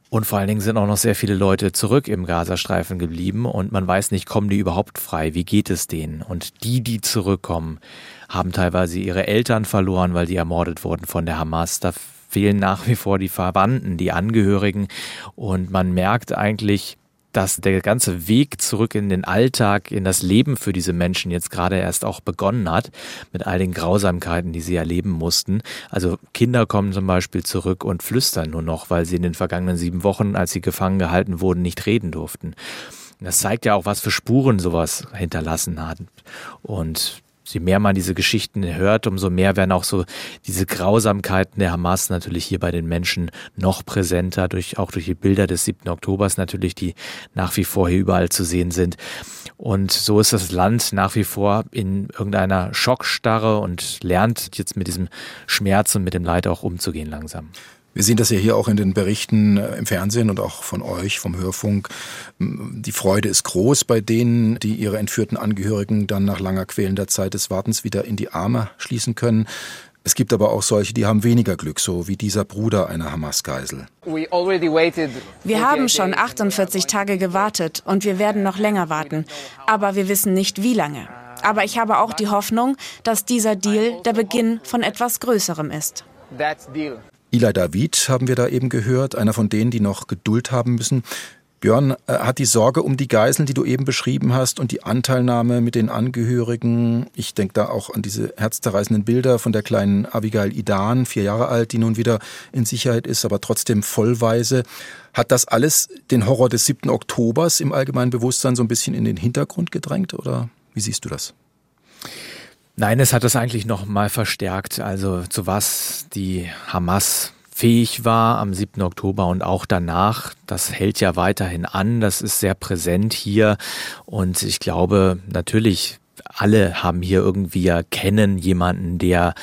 Und vor allen Dingen sind auch noch sehr viele Leute zurück im Gazastreifen geblieben und man weiß nicht, kommen die überhaupt frei? Wie geht es denen? Und die, die zurückkommen, haben teilweise ihre Eltern verloren, weil die ermordet wurden von der Hamas. Da fehlen nach wie vor die Verwandten, die Angehörigen. Und man merkt eigentlich, dass der ganze Weg zurück in den Alltag, in das Leben für diese Menschen jetzt gerade erst auch begonnen hat, mit all den Grausamkeiten, die sie erleben mussten. Also Kinder kommen zum Beispiel zurück und flüstern nur noch, weil sie in den vergangenen sieben Wochen, als sie gefangen gehalten wurden, nicht reden durften. Das zeigt ja auch, was für Spuren sowas hinterlassen hat. Und je mehr man diese Geschichten hört, umso mehr werden auch so diese Grausamkeiten der Hamas natürlich hier bei den Menschen noch präsenter, durch, auch durch die Bilder des 7. Oktobers natürlich, die nach wie vor hier überall zu sehen sind. Und so ist das Land nach wie vor in irgendeiner Schockstarre und lernt jetzt mit diesem Schmerz und mit dem Leid auch umzugehen langsam. Wir sehen das ja hier auch in den Berichten äh, im Fernsehen und auch von euch, vom Hörfunk. Die Freude ist groß bei denen, die ihre entführten Angehörigen dann nach langer quälender Zeit des Wartens wieder in die Arme schließen können. Es gibt aber auch solche, die haben weniger Glück, so wie dieser Bruder einer Hamas-Geisel. Wir haben schon 48 Tage gewartet und wir werden noch länger warten. Aber wir wissen nicht, wie lange. Aber ich habe auch die Hoffnung, dass dieser Deal der Beginn von etwas Größerem ist. Eli David haben wir da eben gehört, einer von denen, die noch Geduld haben müssen. Björn äh, hat die Sorge um die Geiseln, die du eben beschrieben hast, und die Anteilnahme mit den Angehörigen. Ich denke da auch an diese herzzerreißenden Bilder von der kleinen Abigail Idan, vier Jahre alt, die nun wieder in Sicherheit ist, aber trotzdem vollweise. Hat das alles den Horror des 7. Oktobers im allgemeinen Bewusstsein so ein bisschen in den Hintergrund gedrängt oder wie siehst du das? Nein, es hat das eigentlich noch mal verstärkt. Also zu was die Hamas fähig war am 7. Oktober und auch danach. Das hält ja weiterhin an. Das ist sehr präsent hier. Und ich glaube, natürlich, alle haben hier irgendwie ja kennen jemanden, der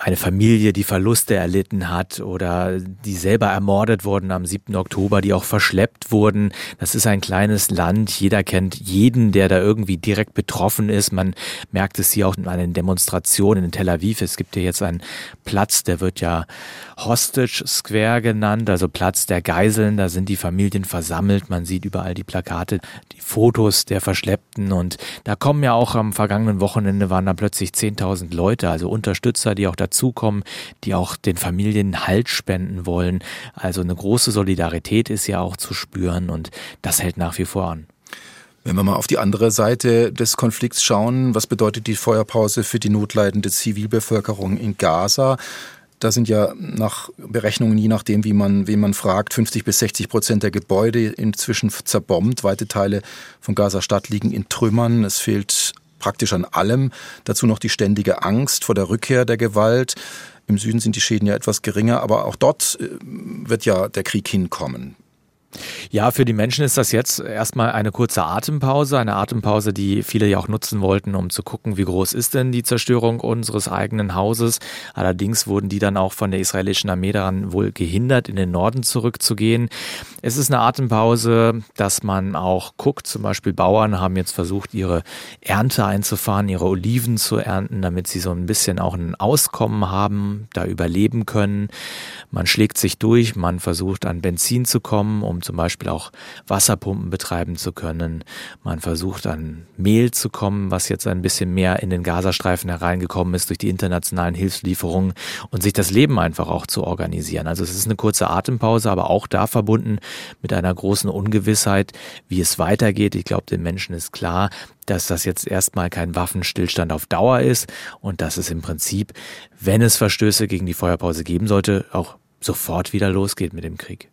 eine Familie, die Verluste erlitten hat oder die selber ermordet wurden am 7. Oktober, die auch verschleppt wurden. Das ist ein kleines Land. Jeder kennt jeden, der da irgendwie direkt betroffen ist. Man merkt es hier auch in den Demonstrationen in Tel Aviv. Es gibt hier jetzt einen Platz, der wird ja Hostage Square genannt, also Platz der Geiseln. Da sind die Familien versammelt. Man sieht überall die Plakate, die Fotos der Verschleppten. Und da kommen ja auch am vergangenen Wochenende waren da plötzlich 10.000 Leute, also Unterstützer, die auch dazukommen, die auch den Familien Halt spenden wollen. Also eine große Solidarität ist ja auch zu spüren und das hält nach wie vor an. Wenn wir mal auf die andere Seite des Konflikts schauen, was bedeutet die Feuerpause für die notleidende Zivilbevölkerung in Gaza? Da sind ja nach Berechnungen, je nachdem, wie man, wen man fragt, 50 bis 60 Prozent der Gebäude inzwischen zerbombt. Weite Teile von Gaza-Stadt liegen in Trümmern. Es fehlt praktisch an allem. Dazu noch die ständige Angst vor der Rückkehr der Gewalt. Im Süden sind die Schäden ja etwas geringer, aber auch dort äh, wird ja der Krieg hinkommen. Ja, für die Menschen ist das jetzt erstmal eine kurze Atempause, eine Atempause, die viele ja auch nutzen wollten, um zu gucken, wie groß ist denn die Zerstörung unseres eigenen Hauses. Allerdings wurden die dann auch von der israelischen Armee daran wohl gehindert, in den Norden zurückzugehen. Es ist eine Atempause, dass man auch guckt, zum Beispiel Bauern haben jetzt versucht, ihre Ernte einzufahren, ihre Oliven zu ernten, damit sie so ein bisschen auch ein Auskommen haben, da überleben können. Man schlägt sich durch, man versucht an Benzin zu kommen, um zum Beispiel auch Wasserpumpen betreiben zu können. Man versucht an Mehl zu kommen, was jetzt ein bisschen mehr in den Gazastreifen hereingekommen ist durch die internationalen Hilfslieferungen und sich das Leben einfach auch zu organisieren. Also es ist eine kurze Atempause, aber auch da verbunden mit einer großen Ungewissheit, wie es weitergeht. Ich glaube, den Menschen ist klar, dass das jetzt erstmal kein Waffenstillstand auf Dauer ist und dass es im Prinzip, wenn es Verstöße gegen die Feuerpause geben sollte, auch sofort wieder losgeht mit dem Krieg.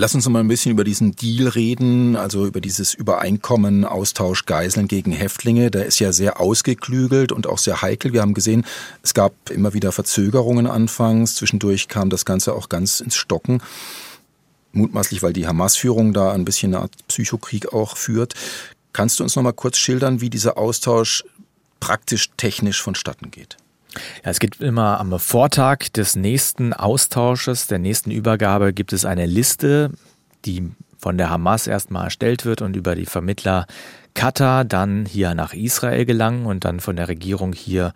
Lass uns mal ein bisschen über diesen Deal reden, also über dieses Übereinkommen, Austausch Geiseln gegen Häftlinge. Der ist ja sehr ausgeklügelt und auch sehr heikel. Wir haben gesehen, es gab immer wieder Verzögerungen anfangs. Zwischendurch kam das Ganze auch ganz ins Stocken. Mutmaßlich, weil die Hamas-Führung da ein bisschen eine Art Psychokrieg auch führt. Kannst du uns noch mal kurz schildern, wie dieser Austausch praktisch technisch vonstatten geht? Ja, es gibt immer am Vortag des nächsten Austausches, der nächsten Übergabe, gibt es eine Liste, die von der Hamas erstmal erstellt wird und über die Vermittler Katar dann hier nach Israel gelangen und dann von der Regierung hier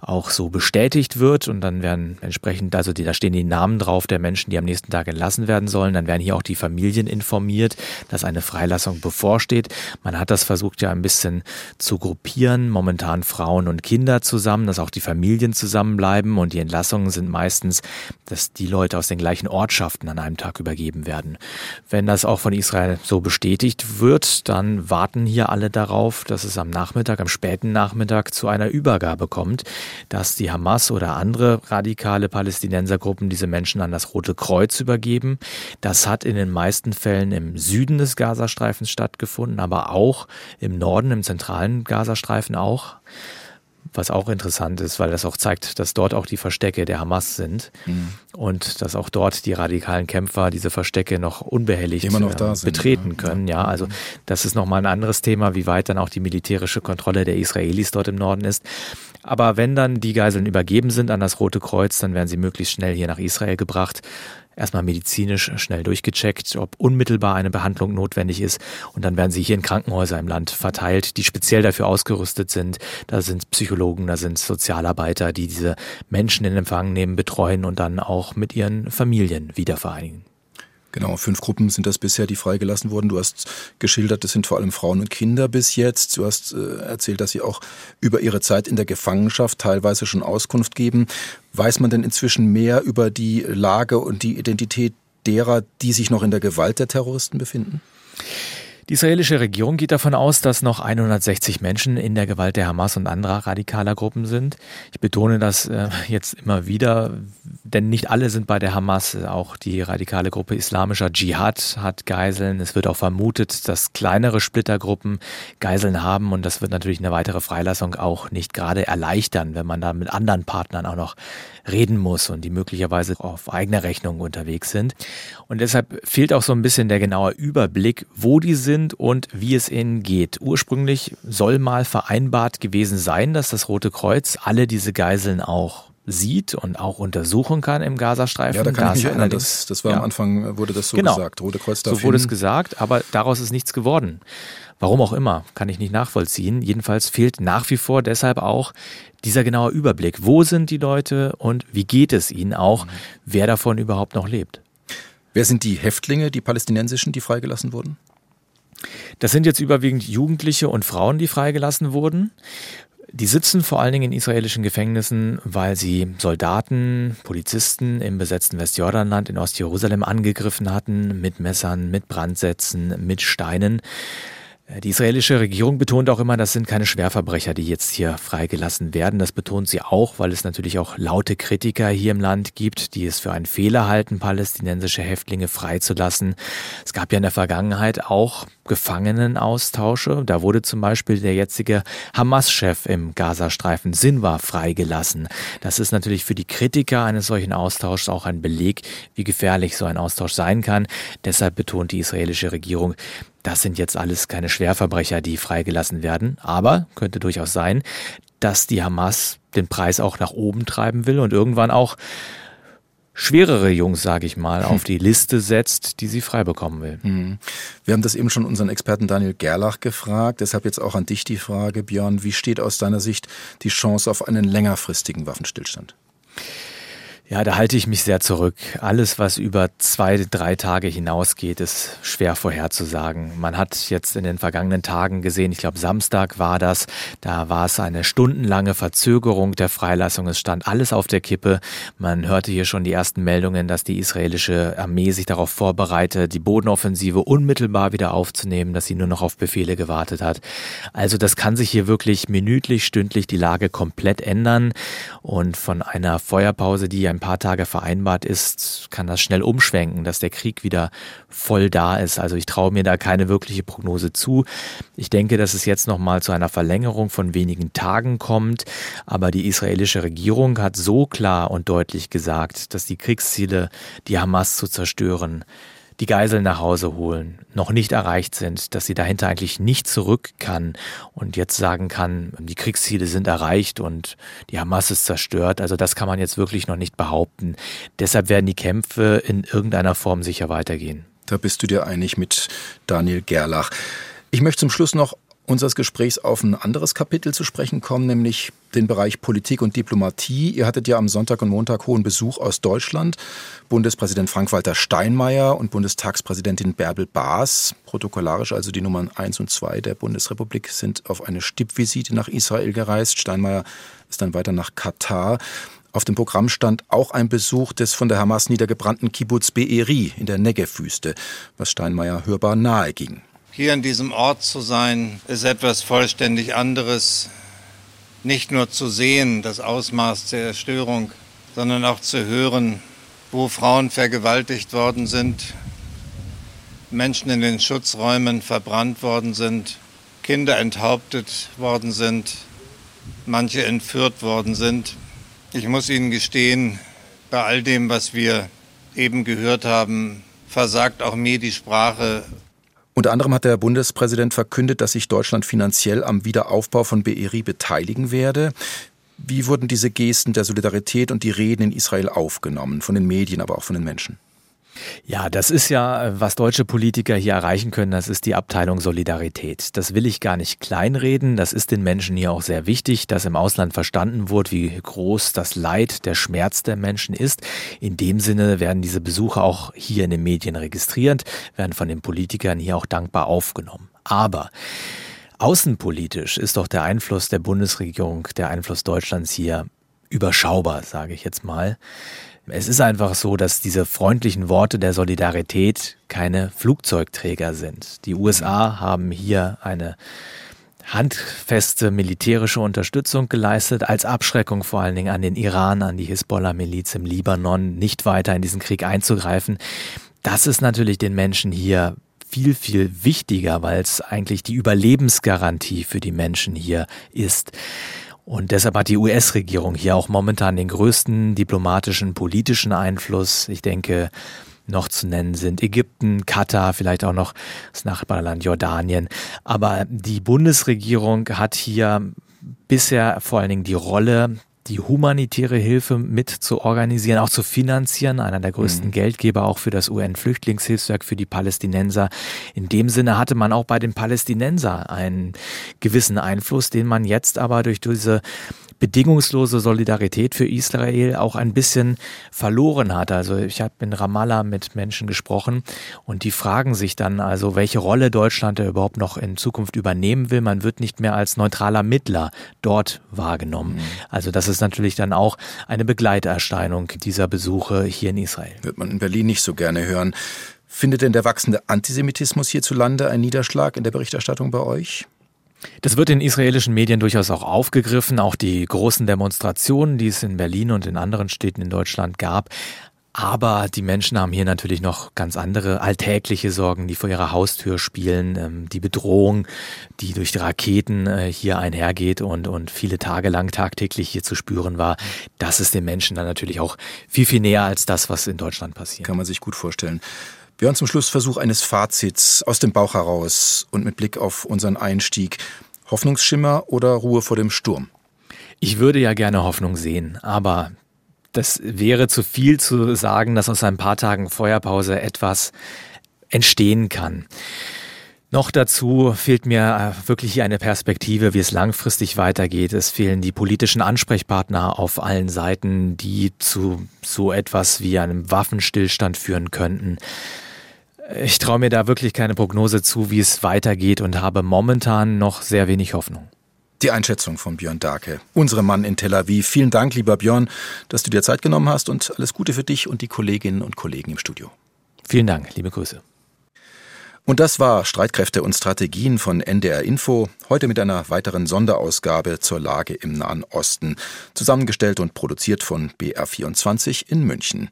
auch so bestätigt wird und dann werden entsprechend, also die, da stehen die Namen drauf der Menschen, die am nächsten Tag entlassen werden sollen, dann werden hier auch die Familien informiert, dass eine Freilassung bevorsteht. Man hat das versucht ja ein bisschen zu gruppieren, momentan Frauen und Kinder zusammen, dass auch die Familien zusammenbleiben und die Entlassungen sind meistens, dass die Leute aus den gleichen Ortschaften an einem Tag übergeben werden. Wenn das auch von Israel so bestätigt wird, dann warten hier alle alle darauf, dass es am Nachmittag, am späten Nachmittag zu einer Übergabe kommt, dass die Hamas oder andere radikale Palästinensergruppen diese Menschen an das Rote Kreuz übergeben. Das hat in den meisten Fällen im Süden des Gazastreifens stattgefunden, aber auch im Norden, im zentralen Gazastreifen auch was auch interessant ist, weil das auch zeigt, dass dort auch die Verstecke der Hamas sind mhm. und dass auch dort die radikalen Kämpfer diese Verstecke noch unbehelligt noch äh, betreten ja. können. Ja, also das ist nochmal ein anderes Thema, wie weit dann auch die militärische Kontrolle der Israelis dort im Norden ist. Aber wenn dann die Geiseln übergeben sind an das Rote Kreuz, dann werden sie möglichst schnell hier nach Israel gebracht erstmal medizinisch schnell durchgecheckt, ob unmittelbar eine Behandlung notwendig ist. Und dann werden sie hier in Krankenhäuser im Land verteilt, die speziell dafür ausgerüstet sind. Da sind Psychologen, da sind Sozialarbeiter, die diese Menschen in Empfang nehmen, betreuen und dann auch mit ihren Familien wieder vereinigen. Genau, fünf Gruppen sind das bisher, die freigelassen wurden. Du hast geschildert, das sind vor allem Frauen und Kinder bis jetzt. Du hast äh, erzählt, dass sie auch über ihre Zeit in der Gefangenschaft teilweise schon Auskunft geben. Weiß man denn inzwischen mehr über die Lage und die Identität derer, die sich noch in der Gewalt der Terroristen befinden? Die israelische Regierung geht davon aus, dass noch 160 Menschen in der Gewalt der Hamas und anderer radikaler Gruppen sind. Ich betone das äh, jetzt immer wieder, denn nicht alle sind bei der Hamas. Auch die radikale Gruppe Islamischer Dschihad hat Geiseln. Es wird auch vermutet, dass kleinere Splittergruppen Geiseln haben und das wird natürlich eine weitere Freilassung auch nicht gerade erleichtern, wenn man da mit anderen Partnern auch noch reden muss und die möglicherweise auf eigene Rechnung unterwegs sind. Und deshalb fehlt auch so ein bisschen der genaue Überblick, wo die sind und wie es ihnen geht. Ursprünglich soll mal vereinbart gewesen sein, dass das Rote Kreuz alle diese Geiseln auch sieht und auch untersuchen kann im Gazastreifen. Ja, da kann das ich mich erinnern, das, das war ja. am Anfang, wurde das so genau. gesagt. Rote Kreuz darf So wurde hin. es gesagt, aber daraus ist nichts geworden. Warum auch immer, kann ich nicht nachvollziehen. Jedenfalls fehlt nach wie vor deshalb auch dieser genaue Überblick. Wo sind die Leute und wie geht es ihnen auch, mhm. wer davon überhaupt noch lebt? Wer sind die Häftlinge, die palästinensischen, die freigelassen wurden? Das sind jetzt überwiegend Jugendliche und Frauen, die freigelassen wurden. Die sitzen vor allen Dingen in israelischen Gefängnissen, weil sie Soldaten, Polizisten im besetzten Westjordanland in Ostjerusalem angegriffen hatten, mit Messern, mit Brandsätzen, mit Steinen. Äh, die israelische Regierung betont auch immer, das sind keine Schwerverbrecher, die jetzt hier freigelassen werden. Das betont sie auch, weil es natürlich auch laute Kritiker hier im Land gibt, die es für einen Fehler halten, palästinensische Häftlinge freizulassen. Es gab ja in der Vergangenheit auch Gefangenenaustausche. Da wurde zum Beispiel der jetzige Hamas-Chef im Gazastreifen Sinwar freigelassen. Das ist natürlich für die Kritiker eines solchen Austauschs auch ein Beleg, wie gefährlich so ein Austausch sein kann. Deshalb betont die israelische Regierung, das sind jetzt alles keine Schwerverbrecher, die freigelassen werden. Aber könnte durchaus sein, dass die Hamas den Preis auch nach oben treiben will und irgendwann auch schwerere Jungs, sage ich mal, [laughs] auf die Liste setzt, die sie frei bekommen will. Mhm. Wir haben das eben schon unseren Experten Daniel Gerlach gefragt. Deshalb jetzt auch an dich die Frage, Björn, wie steht aus deiner Sicht die Chance auf einen längerfristigen Waffenstillstand? Ja, da halte ich mich sehr zurück. Alles, was über zwei, drei Tage hinausgeht, ist schwer vorherzusagen. Man hat jetzt in den vergangenen Tagen gesehen, ich glaube Samstag war das, da war es eine stundenlange Verzögerung der Freilassung. Es stand alles auf der Kippe. Man hörte hier schon die ersten Meldungen, dass die israelische Armee sich darauf vorbereitet, die Bodenoffensive unmittelbar wieder aufzunehmen, dass sie nur noch auf Befehle gewartet hat. Also das kann sich hier wirklich minütlich, stündlich die Lage komplett ändern. Und von einer Feuerpause, die ja ein paar Tage vereinbart ist, kann das schnell umschwenken, dass der Krieg wieder voll da ist. Also ich traue mir da keine wirkliche Prognose zu. Ich denke, dass es jetzt nochmal zu einer Verlängerung von wenigen Tagen kommt. Aber die israelische Regierung hat so klar und deutlich gesagt, dass die Kriegsziele, die Hamas zu zerstören, die Geiseln nach Hause holen, noch nicht erreicht sind, dass sie dahinter eigentlich nicht zurück kann und jetzt sagen kann, die Kriegsziele sind erreicht und die Hamas ist zerstört. Also das kann man jetzt wirklich noch nicht behaupten. Deshalb werden die Kämpfe in irgendeiner Form sicher weitergehen. Da bist du dir einig mit Daniel Gerlach. Ich möchte zum Schluss noch unseres Gesprächs auf ein anderes Kapitel zu sprechen kommen, nämlich den Bereich Politik und Diplomatie. Ihr hattet ja am Sonntag und Montag hohen Besuch aus Deutschland. Bundespräsident Frank-Walter Steinmeier und Bundestagspräsidentin Bärbel Baas, protokollarisch also die Nummern 1 und 2 der Bundesrepublik, sind auf eine Stippvisite nach Israel gereist. Steinmeier ist dann weiter nach Katar. Auf dem Programm stand auch ein Besuch des von der Hamas niedergebrannten Kibbutz Be'eri in der Negev-Wüste, was Steinmeier hörbar nahe ging. Hier an diesem Ort zu sein, ist etwas vollständig anderes. Nicht nur zu sehen, das Ausmaß der Erstörung, sondern auch zu hören, wo Frauen vergewaltigt worden sind, Menschen in den Schutzräumen verbrannt worden sind, Kinder enthauptet worden sind, manche entführt worden sind. Ich muss Ihnen gestehen, bei all dem, was wir eben gehört haben, versagt auch mir die Sprache, unter anderem hat der Bundespräsident verkündet, dass sich Deutschland finanziell am Wiederaufbau von Be'eri beteiligen werde. Wie wurden diese Gesten der Solidarität und die Reden in Israel aufgenommen, von den Medien, aber auch von den Menschen? Ja, das ist ja, was deutsche Politiker hier erreichen können, das ist die Abteilung Solidarität. Das will ich gar nicht kleinreden. Das ist den Menschen hier auch sehr wichtig, dass im Ausland verstanden wird, wie groß das Leid, der Schmerz der Menschen ist. In dem Sinne werden diese Besuche auch hier in den Medien registriert, werden von den Politikern hier auch dankbar aufgenommen. Aber außenpolitisch ist doch der Einfluss der Bundesregierung, der Einfluss Deutschlands hier überschaubar, sage ich jetzt mal. Es ist einfach so, dass diese freundlichen Worte der Solidarität keine Flugzeugträger sind. Die USA haben hier eine handfeste militärische Unterstützung geleistet, als Abschreckung vor allen Dingen an den Iran, an die Hisbollah-Miliz im Libanon, nicht weiter in diesen Krieg einzugreifen. Das ist natürlich den Menschen hier viel, viel wichtiger, weil es eigentlich die Überlebensgarantie für die Menschen hier ist. Und deshalb hat die US-Regierung hier auch momentan den größten diplomatischen, politischen Einfluss. Ich denke, noch zu nennen sind Ägypten, Katar, vielleicht auch noch das Nachbarland Jordanien. Aber die Bundesregierung hat hier bisher vor allen Dingen die Rolle die humanitäre Hilfe mit zu organisieren, auch zu finanzieren, einer der größten mhm. Geldgeber auch für das UN-Flüchtlingshilfswerk für die Palästinenser. In dem Sinne hatte man auch bei den Palästinenser einen gewissen Einfluss, den man jetzt aber durch diese bedingungslose Solidarität für Israel auch ein bisschen verloren hat. Also ich habe in Ramallah mit Menschen gesprochen und die fragen sich dann also, welche Rolle Deutschland da überhaupt noch in Zukunft übernehmen will. Man wird nicht mehr als neutraler Mittler dort wahrgenommen. Mhm. Also das ist natürlich dann auch eine Begleiterscheinung dieser Besuche hier in Israel. Wird man in Berlin nicht so gerne hören. Findet denn der wachsende Antisemitismus hierzulande einen Niederschlag in der Berichterstattung bei euch? Das wird in israelischen Medien durchaus auch aufgegriffen. Auch die großen Demonstrationen, die es in Berlin und in anderen Städten in Deutschland gab, aber die Menschen haben hier natürlich noch ganz andere alltägliche Sorgen, die vor ihrer Haustür spielen. Ähm, die Bedrohung, die durch die Raketen äh, hier einhergeht und, und viele Tage lang tagtäglich hier zu spüren war. Das ist den Menschen dann natürlich auch viel, viel näher als das, was in Deutschland passiert. Kann man sich gut vorstellen. Björn, zum Schluss Versuch eines Fazits aus dem Bauch heraus und mit Blick auf unseren Einstieg. Hoffnungsschimmer oder Ruhe vor dem Sturm? Ich würde ja gerne Hoffnung sehen, aber das wäre zu viel zu sagen, dass aus ein paar Tagen Feuerpause etwas entstehen kann. Noch dazu fehlt mir äh, wirklich eine Perspektive, wie es langfristig weitergeht. Es fehlen die politischen Ansprechpartner auf allen Seiten, die zu so etwas wie einem Waffenstillstand führen könnten. Ich traue mir da wirklich keine Prognose zu, wie es weitergeht und habe momentan noch sehr wenig Hoffnung. Die Einschätzung von Björn Darke, unserem Mann in Tel Aviv. Vielen Dank, lieber Björn, dass du dir Zeit genommen hast und alles Gute für dich und die Kolleginnen und Kollegen im Studio. Vielen Dank, liebe Grüße. Und das war Streitkräfte und Strategien von NDR Info, heute mit einer weiteren Sonderausgabe zur Lage im Nahen Osten, zusammengestellt und produziert von BR24 in München.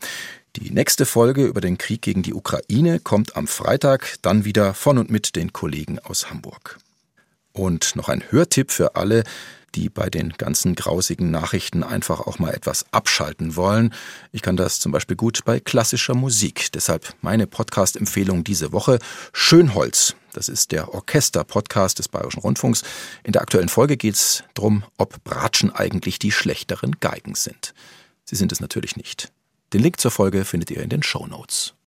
Die nächste Folge über den Krieg gegen die Ukraine kommt am Freitag, dann wieder von und mit den Kollegen aus Hamburg. Und noch ein Hörtipp für alle, die bei den ganzen grausigen Nachrichten einfach auch mal etwas abschalten wollen. Ich kann das zum Beispiel gut bei klassischer Musik. Deshalb meine Podcast-Empfehlung diese Woche Schönholz. Das ist der Orchester-Podcast des Bayerischen Rundfunks. In der aktuellen Folge geht es darum, ob Bratschen eigentlich die schlechteren Geigen sind. Sie sind es natürlich nicht. Den Link zur Folge findet ihr in den Show Notes.